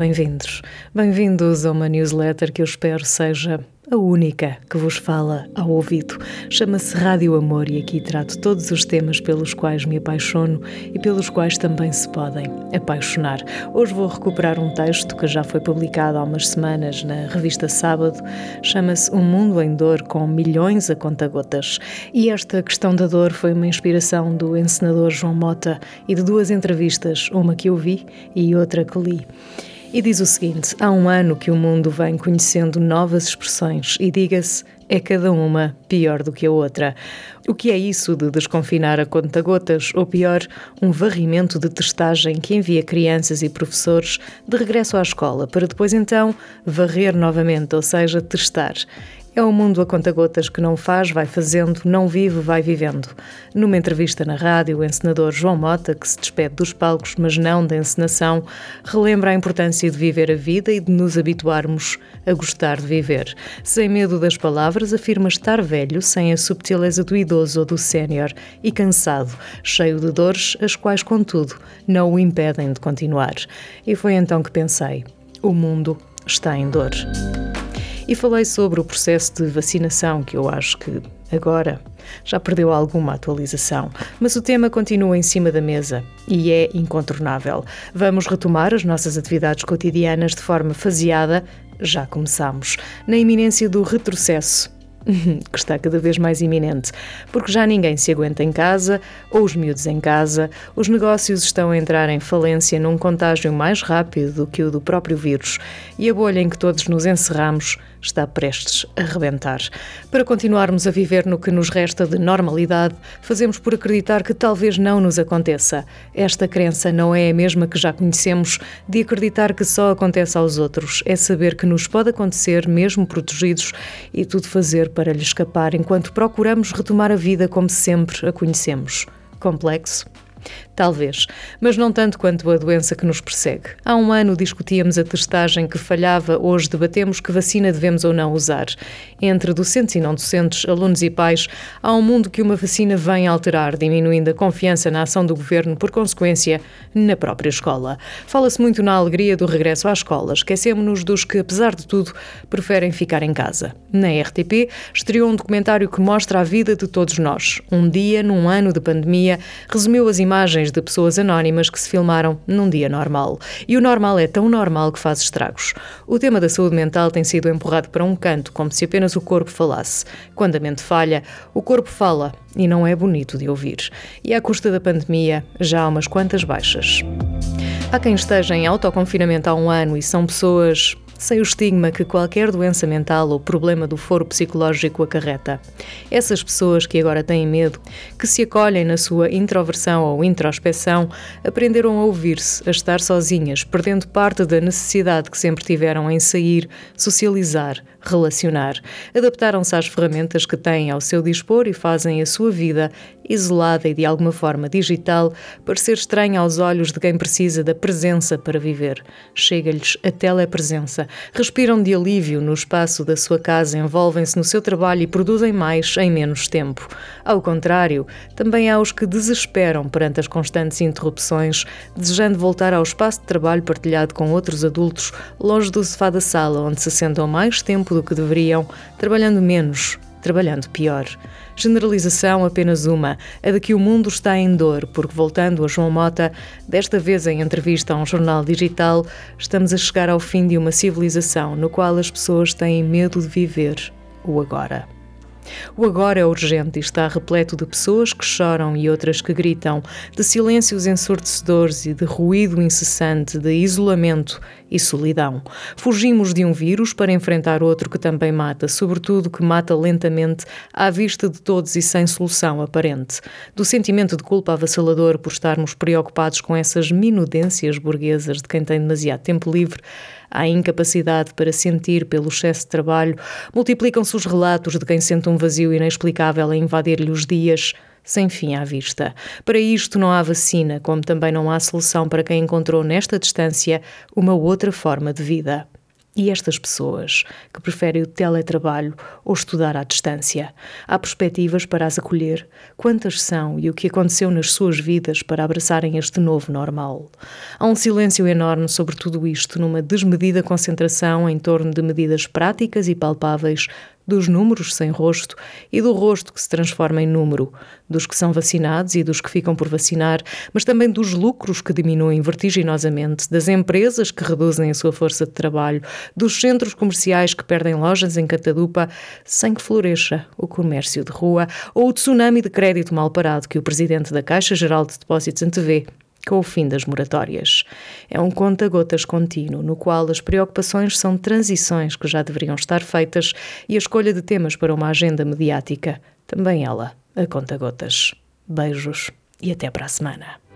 bem-vindos. Bem-vindos a uma newsletter que eu espero seja a única que vos fala ao ouvido. Chama-se Rádio Amor e aqui trato todos os temas pelos quais me apaixono e pelos quais também se podem apaixonar. Hoje vou recuperar um texto que já foi publicado há umas semanas na revista Sábado. Chama-se Um Mundo em Dor com Milhões a Conta-Gotas. E esta questão da dor foi uma inspiração do encenador João Mota e de duas entrevistas, uma que eu vi e outra que li. E diz o seguinte: há um ano que o mundo vem conhecendo novas expressões e diga-se, é cada uma pior do que a outra. O que é isso de desconfinar a conta-gotas, ou pior, um varrimento de testagem que envia crianças e professores de regresso à escola para depois então varrer novamente, ou seja, testar? É um mundo a conta-gotas que não faz, vai fazendo, não vive, vai vivendo. Numa entrevista na rádio, o encenador João Mota, que se despede dos palcos, mas não da encenação, relembra a importância de viver a vida e de nos habituarmos a gostar de viver. Sem medo das palavras, afirma estar velho, sem a subtileza do idoso ou do sénior, e cansado, cheio de dores, as quais, contudo, não o impedem de continuar. E foi então que pensei: o mundo está em dor e falei sobre o processo de vacinação, que eu acho que agora já perdeu alguma atualização, mas o tema continua em cima da mesa e é incontornável. Vamos retomar as nossas atividades cotidianas de forma faseada, já começamos, na iminência do retrocesso que está cada vez mais iminente, porque já ninguém se aguenta em casa, ou os miúdos em casa, os negócios estão a entrar em falência num contágio mais rápido do que o do próprio vírus, e a bolha em que todos nos encerramos está prestes a rebentar. Para continuarmos a viver no que nos resta de normalidade, fazemos por acreditar que talvez não nos aconteça. Esta crença não é a mesma que já conhecemos de acreditar que só acontece aos outros, é saber que nos pode acontecer mesmo protegidos e tudo fazer para lhe escapar enquanto procuramos retomar a vida como sempre a conhecemos. Complexo? Talvez, mas não tanto quanto a doença que nos persegue. Há um ano discutíamos a testagem que falhava, hoje debatemos que vacina devemos ou não usar. Entre docentes e não docentes, alunos e pais, há um mundo que uma vacina vem alterar, diminuindo a confiança na ação do governo, por consequência, na própria escola. Fala-se muito na alegria do regresso à escola, esquecemos-nos dos que, apesar de tudo, preferem ficar em casa. Na RTP, estreou um documentário que mostra a vida de todos nós. Um dia, num ano de pandemia, resumiu as imagens de pessoas anónimas que se filmaram num dia normal. E o normal é tão normal que faz estragos. O tema da saúde mental tem sido empurrado para um canto, como se apenas o corpo falasse. Quando a mente falha, o corpo fala e não é bonito de ouvir. E à custa da pandemia, já há umas quantas baixas. Há quem esteja em autoconfinamento há um ano e são pessoas sem o estigma que qualquer doença mental ou problema do foro psicológico acarreta. Essas pessoas que agora têm medo, que se acolhem na sua introversão ou introspeção, aprenderam a ouvir-se, a estar sozinhas, perdendo parte da necessidade que sempre tiveram em sair, socializar, relacionar. Adaptaram-se às ferramentas que têm ao seu dispor e fazem a sua vida, isolada e de alguma forma digital, parecer estranha aos olhos de quem precisa da presença para viver. Chega-lhes a telepresença. Respiram de alívio no espaço da sua casa, envolvem-se no seu trabalho e produzem mais em menos tempo. Ao contrário, também há os que desesperam perante as constantes interrupções, desejando voltar ao espaço de trabalho partilhado com outros adultos, longe do sofá da sala, onde se sentam mais tempo do que deveriam, trabalhando menos, trabalhando pior. Generalização apenas uma, a de que o mundo está em dor, porque, voltando a João Mota, desta vez em entrevista a um jornal digital, estamos a chegar ao fim de uma civilização no qual as pessoas têm medo de viver o agora. O agora é urgente e está repleto de pessoas que choram e outras que gritam, de silêncios ensurdecedores e de ruído incessante, de isolamento e solidão. Fugimos de um vírus para enfrentar outro que também mata, sobretudo que mata lentamente à vista de todos e sem solução aparente. Do sentimento de culpa avassalador por estarmos preocupados com essas minudências burguesas de quem tem demasiado tempo livre, à incapacidade para sentir pelo excesso de trabalho, multiplicam-se os relatos de quem sente um vazio inexplicável a invadir-lhe os dias, sem fim à vista. Para isto não há vacina, como também não há solução para quem encontrou nesta distância uma outra forma de vida. E estas pessoas que preferem o teletrabalho ou estudar à distância? Há perspectivas para as acolher? Quantas são e o que aconteceu nas suas vidas para abraçarem este novo normal? Há um silêncio enorme sobre tudo isto, numa desmedida concentração em torno de medidas práticas e palpáveis dos números sem rosto e do rosto que se transforma em número, dos que são vacinados e dos que ficam por vacinar, mas também dos lucros que diminuem vertiginosamente, das empresas que reduzem a sua força de trabalho, dos centros comerciais que perdem lojas em catadupa sem que floresça o comércio de rua ou o tsunami de crédito mal parado que o presidente da Caixa Geral de Depósitos antevê com o fim das moratórias. É um conta-gotas contínuo, no qual as preocupações são transições que já deveriam estar feitas e a escolha de temas para uma agenda mediática, também ela, a conta-gotas. Beijos e até para a semana.